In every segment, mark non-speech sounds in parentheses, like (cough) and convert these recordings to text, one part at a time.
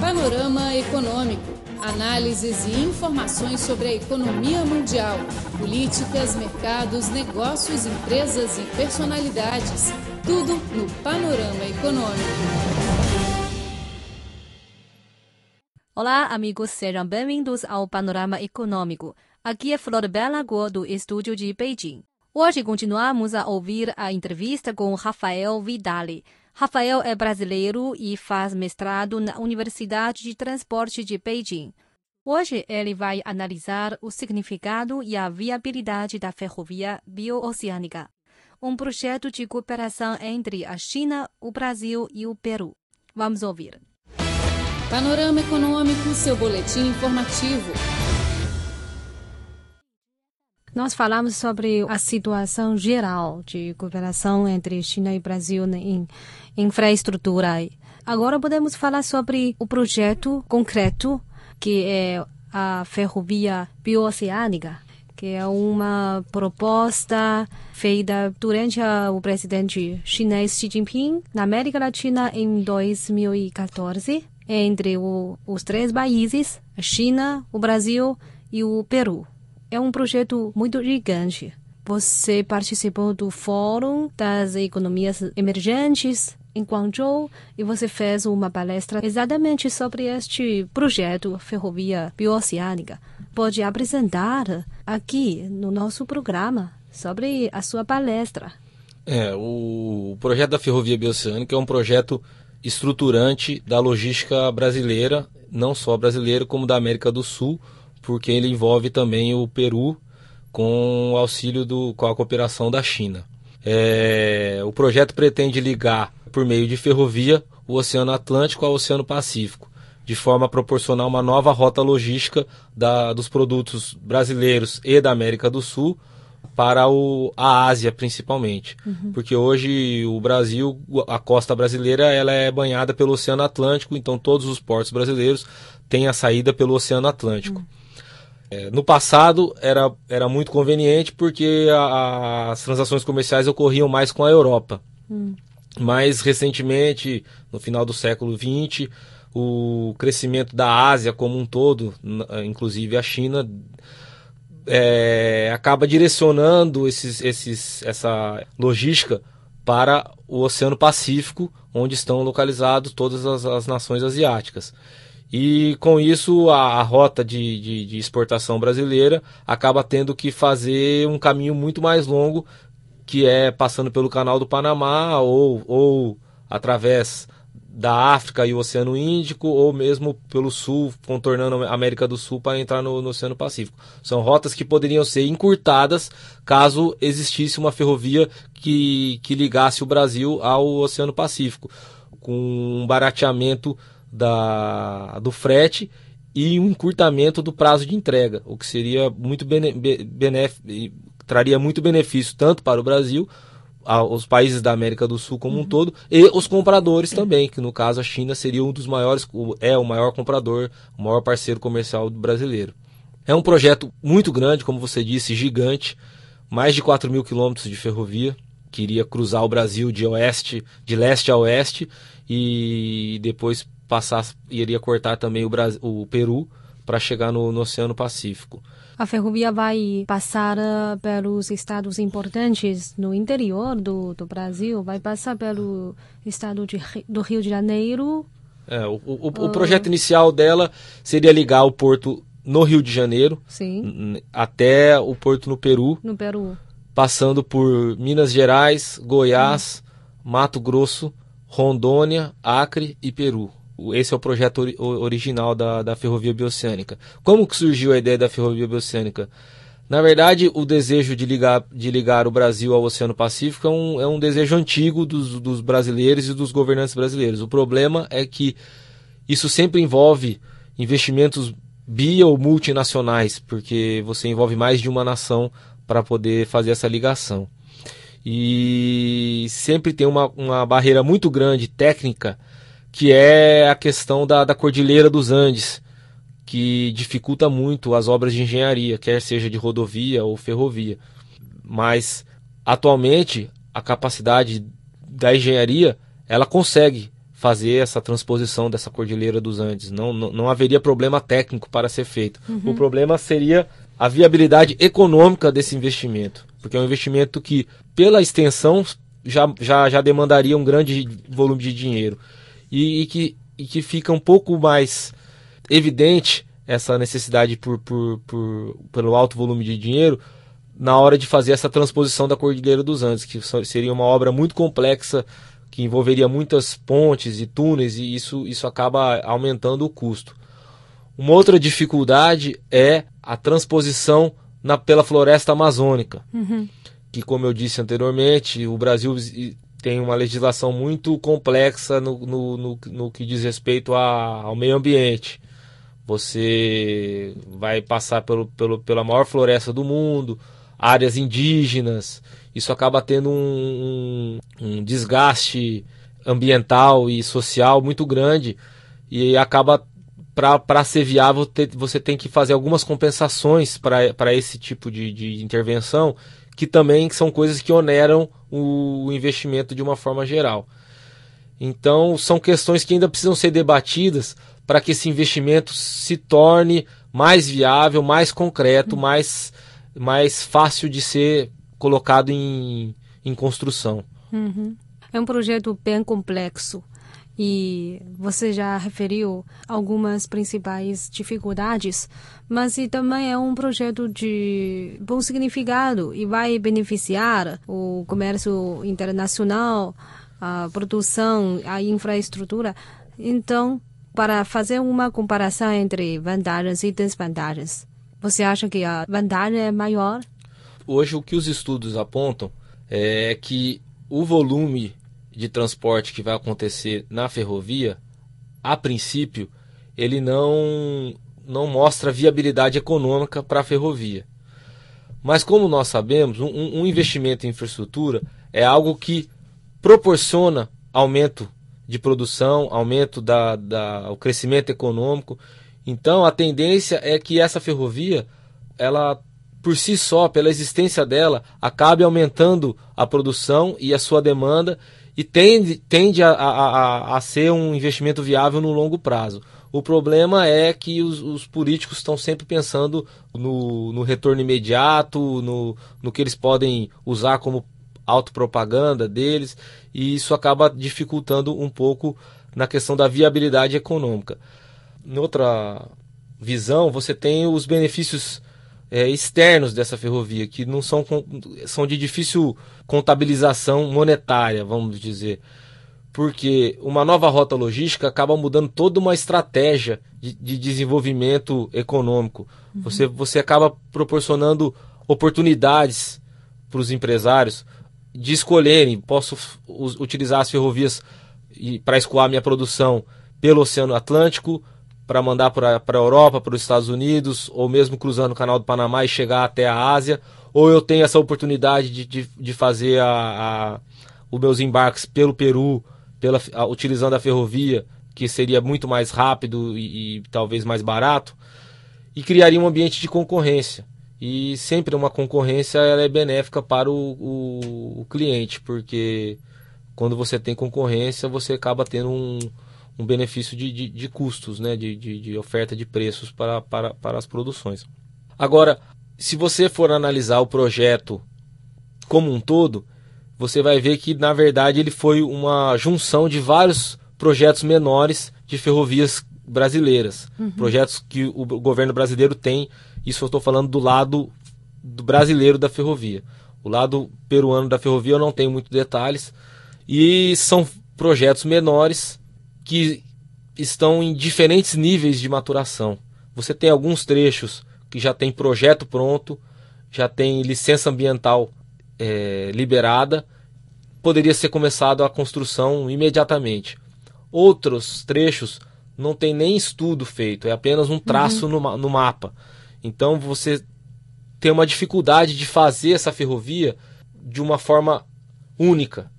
Panorama Econômico. Análises e informações sobre a economia mundial, políticas, mercados, negócios, empresas e personalidades. Tudo no Panorama Econômico. Olá, amigos, sejam bem-vindos ao Panorama Econômico. Aqui é Flor Bela Guo, do estúdio de Beijing. Hoje continuamos a ouvir a entrevista com Rafael Vidali. Rafael é brasileiro e faz mestrado na Universidade de Transporte de Beijing. Hoje ele vai analisar o significado e a viabilidade da ferrovia biooceânica, um projeto de cooperação entre a China, o Brasil e o Peru. Vamos ouvir. Panorama Econômico, seu boletim informativo. Nós falamos sobre a situação geral de cooperação entre China e Brasil em infraestrutura. Agora podemos falar sobre o projeto concreto, que é a ferrovia biooceânica, que é uma proposta feita durante o presidente chinês Xi Jinping na América Latina em 2014, entre o, os três países, a China, o Brasil e o Peru. É um projeto muito gigante. Você participou do Fórum das Economias Emergentes em Guangzhou e você fez uma palestra exatamente sobre este projeto Ferrovia Biooceânica. Pode apresentar aqui no nosso programa sobre a sua palestra. É, o projeto da Ferrovia Biooceânica é um projeto estruturante da logística brasileira, não só brasileira, como da América do Sul, porque ele envolve também o Peru com o auxílio do, com a cooperação da China. É, o projeto pretende ligar, por meio de ferrovia, o Oceano Atlântico ao Oceano Pacífico, de forma a proporcionar uma nova rota logística da, dos produtos brasileiros e da América do Sul para o, a Ásia, principalmente. Uhum. Porque hoje o Brasil, a costa brasileira, ela é banhada pelo Oceano Atlântico, então todos os portos brasileiros têm a saída pelo Oceano Atlântico. Uhum. É, no passado era, era muito conveniente porque a, as transações comerciais ocorriam mais com a Europa. Hum. Mas recentemente, no final do século XX, o crescimento da Ásia como um todo, inclusive a China, é, acaba direcionando esses, esses, essa logística para o Oceano Pacífico, onde estão localizadas todas as, as nações asiáticas. E com isso, a, a rota de, de, de, exportação brasileira acaba tendo que fazer um caminho muito mais longo, que é passando pelo Canal do Panamá ou, ou através da África e o Oceano Índico, ou mesmo pelo sul, contornando a América do Sul para entrar no, no, Oceano Pacífico. São rotas que poderiam ser encurtadas caso existisse uma ferrovia que, que ligasse o Brasil ao Oceano Pacífico, com um barateamento da, do frete e um encurtamento do prazo de entrega, o que seria muito benéfico, traria muito benefício tanto para o Brasil, os países da América do Sul como uhum. um todo, e os compradores também, que no caso a China seria um dos maiores, é o maior comprador, o maior parceiro comercial brasileiro. É um projeto muito grande, como você disse, gigante, mais de 4 mil quilômetros de ferrovia, que iria cruzar o Brasil de oeste, de leste a oeste, e depois passar, iria cortar também o, Brasil, o Peru para chegar no, no, Oceano Pacífico. A ferrovia vai passar uh, pelos estados importantes no interior do, do Brasil, vai passar pelo estado de, do Rio de Janeiro. É, o, o, uh... o projeto inicial dela seria ligar o porto no Rio de Janeiro Sim. até o porto no Peru. No Peru. Passando por Minas Gerais, Goiás, hum. Mato Grosso, Rondônia, Acre e Peru. Esse é o projeto ori original da, da Ferrovia Bioceânica. Como que surgiu a ideia da Ferrovia Bioceânica? Na verdade, o desejo de ligar, de ligar o Brasil ao Oceano Pacífico é um, é um desejo antigo dos, dos brasileiros e dos governantes brasileiros. O problema é que isso sempre envolve investimentos bi ou multinacionais, porque você envolve mais de uma nação para poder fazer essa ligação. E sempre tem uma, uma barreira muito grande técnica que é a questão da, da Cordilheira dos Andes, que dificulta muito as obras de engenharia, quer seja de rodovia ou ferrovia. Mas atualmente a capacidade da engenharia ela consegue fazer essa transposição dessa Cordilheira dos Andes. Não, não, não haveria problema técnico para ser feito. Uhum. O problema seria a viabilidade econômica desse investimento, porque é um investimento que, pela extensão, já, já, já demandaria um grande volume de dinheiro e, e que, e que fica um pouco mais evidente essa necessidade por, por, por, pelo alto volume de dinheiro na hora de fazer essa transposição da Cordilheira dos Andes, que seria uma obra muito complexa, que envolveria muitas pontes e túneis, e isso, isso acaba aumentando o custo. Uma outra dificuldade é a transposição na, pela floresta amazônica, uhum. que, como eu disse anteriormente, o Brasil tem uma legislação muito complexa no, no, no, no que diz respeito a, ao meio ambiente. Você vai passar pelo, pelo, pela maior floresta do mundo, áreas indígenas. Isso acaba tendo um, um, um desgaste ambiental e social muito grande e acaba para ser viável você tem que fazer algumas compensações para esse tipo de, de intervenção que também são coisas que oneram o investimento de uma forma geral. Então, são questões que ainda precisam ser debatidas para que esse investimento se torne mais viável, mais concreto, mais mais fácil de ser colocado em, em construção. Uhum. É um projeto bem complexo e você já referiu algumas principais dificuldades, mas também é um projeto de bom significado e vai beneficiar o comércio internacional, a produção, a infraestrutura. Então, para fazer uma comparação entre vantagens e desvantagens, você acha que a vantagem é maior? Hoje, o que os estudos apontam é que o volume de transporte que vai acontecer na ferrovia, a princípio, ele não, não mostra viabilidade econômica para a ferrovia. Mas, como nós sabemos, um, um investimento em infraestrutura é algo que proporciona aumento de produção, aumento da, da o crescimento econômico então a tendência é que essa ferrovia, ela por si só, pela existência dela, acabe aumentando a produção e a sua demanda e tende, tende a, a, a, ser um investimento viável no longo prazo. O problema é que os, os políticos estão sempre pensando no, no, retorno imediato, no, no que eles podem usar como autopropaganda deles, e isso acaba dificultando um pouco na questão da viabilidade econômica em outra visão, você tem os benefícios é, externos dessa ferrovia, que não são, são de difícil contabilização monetária, vamos dizer. Porque uma nova rota logística acaba mudando toda uma estratégia de, de desenvolvimento econômico. Uhum. Você, você acaba proporcionando oportunidades para os empresários de escolherem: posso utilizar as ferrovias para escoar minha produção pelo Oceano Atlântico, para mandar para a Europa, para os Estados Unidos, ou mesmo cruzando o Canal do Panamá e chegar até a Ásia, ou eu tenho essa oportunidade de, de, de fazer a, a, os meus embarques pelo Peru, pela, a, utilizando a ferrovia, que seria muito mais rápido e, e, talvez mais barato, e criaria um ambiente de concorrência. E sempre uma concorrência ela é benéfica para o, o, o cliente, porque quando você tem concorrência, você acaba tendo um, um benefício de, de, de custos, né? De, de, de, oferta de preços para, para, para as produções. Agora, se você for analisar o projeto como um todo, você vai ver que, na verdade, ele foi uma junção de vários projetos menores de ferrovias brasileiras. Uhum. Projetos que o governo brasileiro tem, isso eu estou falando do lado do brasileiro da ferrovia. O lado peruano da ferrovia eu não tenho muitos detalhes. E são projetos menores que estão em diferentes níveis de maturação. Você tem alguns trechos que já tem projeto pronto, já tem licença ambiental é, liberada, poderia ser começado a construção imediatamente. Outros trechos não tem nem estudo feito, é apenas um traço uhum. no, no mapa. Então você tem uma dificuldade de fazer essa ferrovia de uma forma única.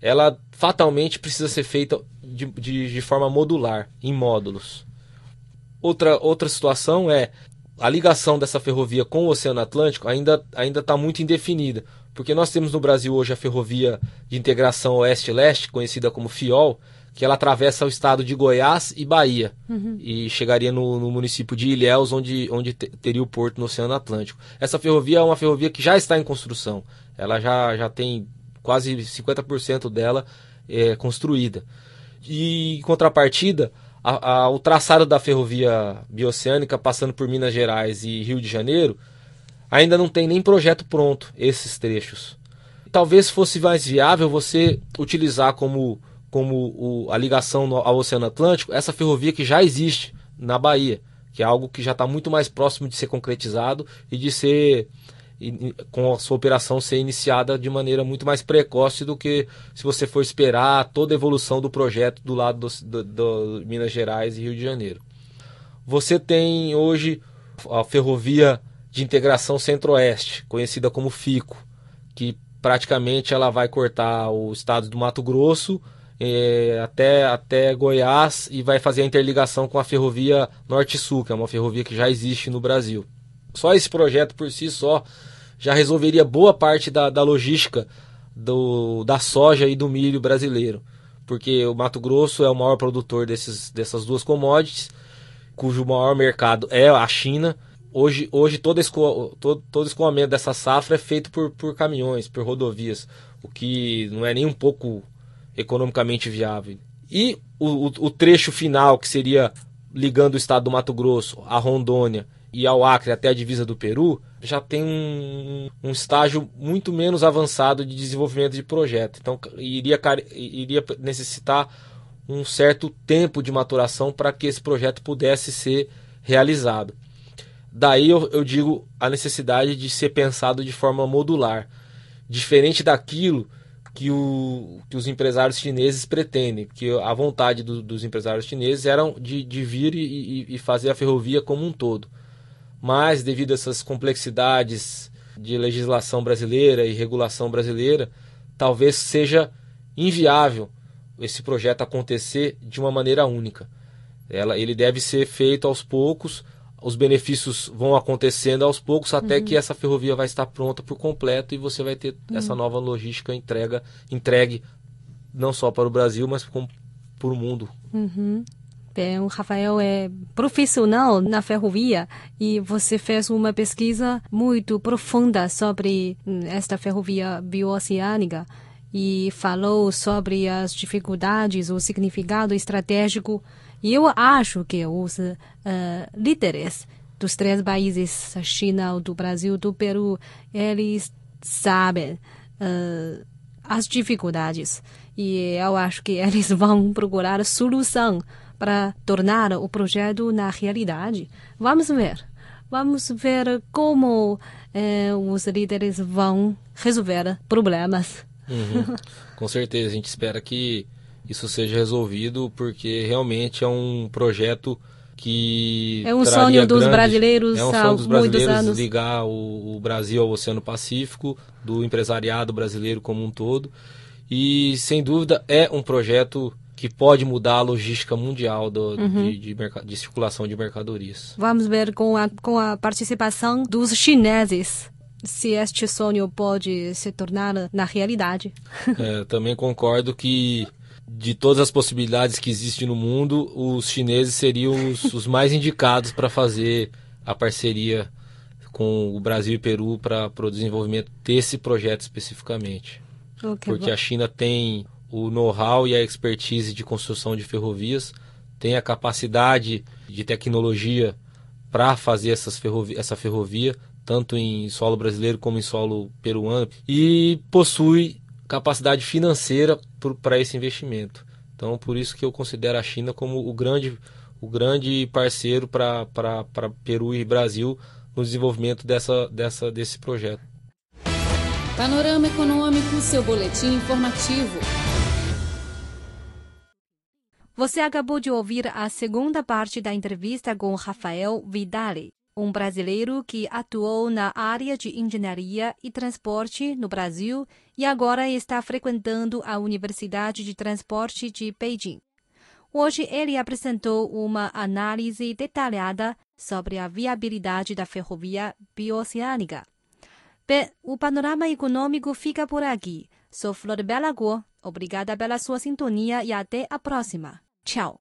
Ela fatalmente precisa ser feita de, de, de forma modular, em módulos. Outra, outra situação é a ligação dessa ferrovia com o Oceano Atlântico ainda ainda está muito indefinida, porque nós temos no Brasil hoje a ferrovia de integração oeste-leste, conhecida como FIOL, que ela atravessa o estado de Goiás e Bahia uhum. e chegaria no, no, município de Ilhéus, onde, onde teria o porto no Oceano Atlântico. Essa ferrovia é uma ferrovia que já está em construção. Ela já, já tem quase 50% dela é, construída. E em contrapartida, a, a, o traçado da ferrovia bioceânica passando por Minas Gerais e Rio de Janeiro ainda não tem nem projeto pronto esses trechos. Talvez fosse mais viável você utilizar como como o, a ligação no, ao Oceano Atlântico, essa ferrovia que já existe na Bahia, que é algo que já está muito mais próximo de ser concretizado e de ser com a sua operação ser iniciada de maneira muito mais precoce do que se você for esperar toda a evolução do projeto do lado do, do, do Minas Gerais e Rio de Janeiro. Você tem hoje a ferrovia de integração centro-oeste, conhecida como FICO, que praticamente ela vai cortar o estado do Mato Grosso é, até, até Goiás e vai fazer a interligação com a ferrovia Norte-Sul, que é uma ferrovia que já existe no Brasil. Só esse projeto por si só já resolveria boa parte da, da logística do, da soja e do milho brasileiro, porque o Mato Grosso é o maior produtor desses, dessas duas commodities, cujo maior mercado é a China. Hoje, hoje todo, esco, todo, todo escoamento dessa safra é feito por, por caminhões, por rodovias, o que não é nem um pouco economicamente viável. E o, o, o trecho final, que seria ligando o estado do Mato Grosso a Rondônia e ao Acre até a divisa do Peru, já tem um, um, estágio muito menos avançado de desenvolvimento de projeto. Então, iria, iria necessitar um certo tempo de maturação para que esse projeto pudesse ser realizado. Daí eu, eu digo a necessidade de ser pensado de forma modular, diferente daquilo que, o, que os empresários chineses pretendem, porque a vontade do, dos empresários chineses era de, de vir e, e, fazer a ferrovia como um todo. Mas, devido a essas complexidades de legislação brasileira e regulação brasileira, talvez seja inviável esse projeto acontecer de uma maneira única. Ela, ele deve ser feito aos poucos, os benefícios vão acontecendo aos poucos até uhum. que essa ferrovia vai estar pronta por completo e você vai ter uhum. essa nova logística entrega, entregue não só para o Brasil, mas para o mundo. Uhum. Bem, o Rafael é profissional na ferrovia e você fez uma pesquisa muito profunda sobre hum, esta ferrovia bioceânica e falou sobre as dificuldades, o significado estratégico e eu acho que os uh, líderes dos três países, a China, do Brasil, do Peru, eles sabem uh, as dificuldades. E eu acho que (laughs) eles vão procurar solução para tornar o projeto na realidade. Vamos ver. Vamos ver como eh, os líderes vão resolver problemas. Uhum. (laughs) Com certeza, a gente espera que isso seja resolvido, porque realmente é um projeto que é um sonho dos grande, brasileiros é um sonho dos brasileiros ligar o, o, Brasil ao Oceano Pacífico, do empresariado brasileiro como um todo. E sem dúvida é um projeto que pode mudar a logística mundial do, uhum. de, de, de, circulação de mercadorias. Vamos ver com a, com a participação dos chineses se este sonho pode se tornar na realidade. (laughs) É, também concordo que de todas as possibilidades que existem no mundo, os chineses seriam os, (laughs) os mais indicados para fazer a parceria com o Brasil e Peru para o desenvolvimento desse projeto especificamente. Okay, Porque bom. a China tem o know-how e a expertise de construção de ferrovias, tem a capacidade de tecnologia para fazer essas ferrovi essa ferrovia, tanto em solo brasileiro como em solo peruano, e possui capacidade financeira para esse investimento. Então, por isso que eu considero a China como o grande, o grande parceiro para Peru e Brasil no desenvolvimento dessa, dessa, desse projeto. Panorama Econômico, seu boletim informativo. Você acabou de ouvir a segunda parte da entrevista com Rafael Vidali um brasileiro que atuou na área de engenharia e transporte no Brasil e agora está frequentando a Universidade de Transporte de Beijing. Hoje ele apresentou uma análise detalhada sobre a viabilidade da ferrovia bioceânica. Bem, o panorama econômico fica por aqui. Sou Flor Bela Guo. Obrigada pela sua sintonia e até a próxima. Tchau.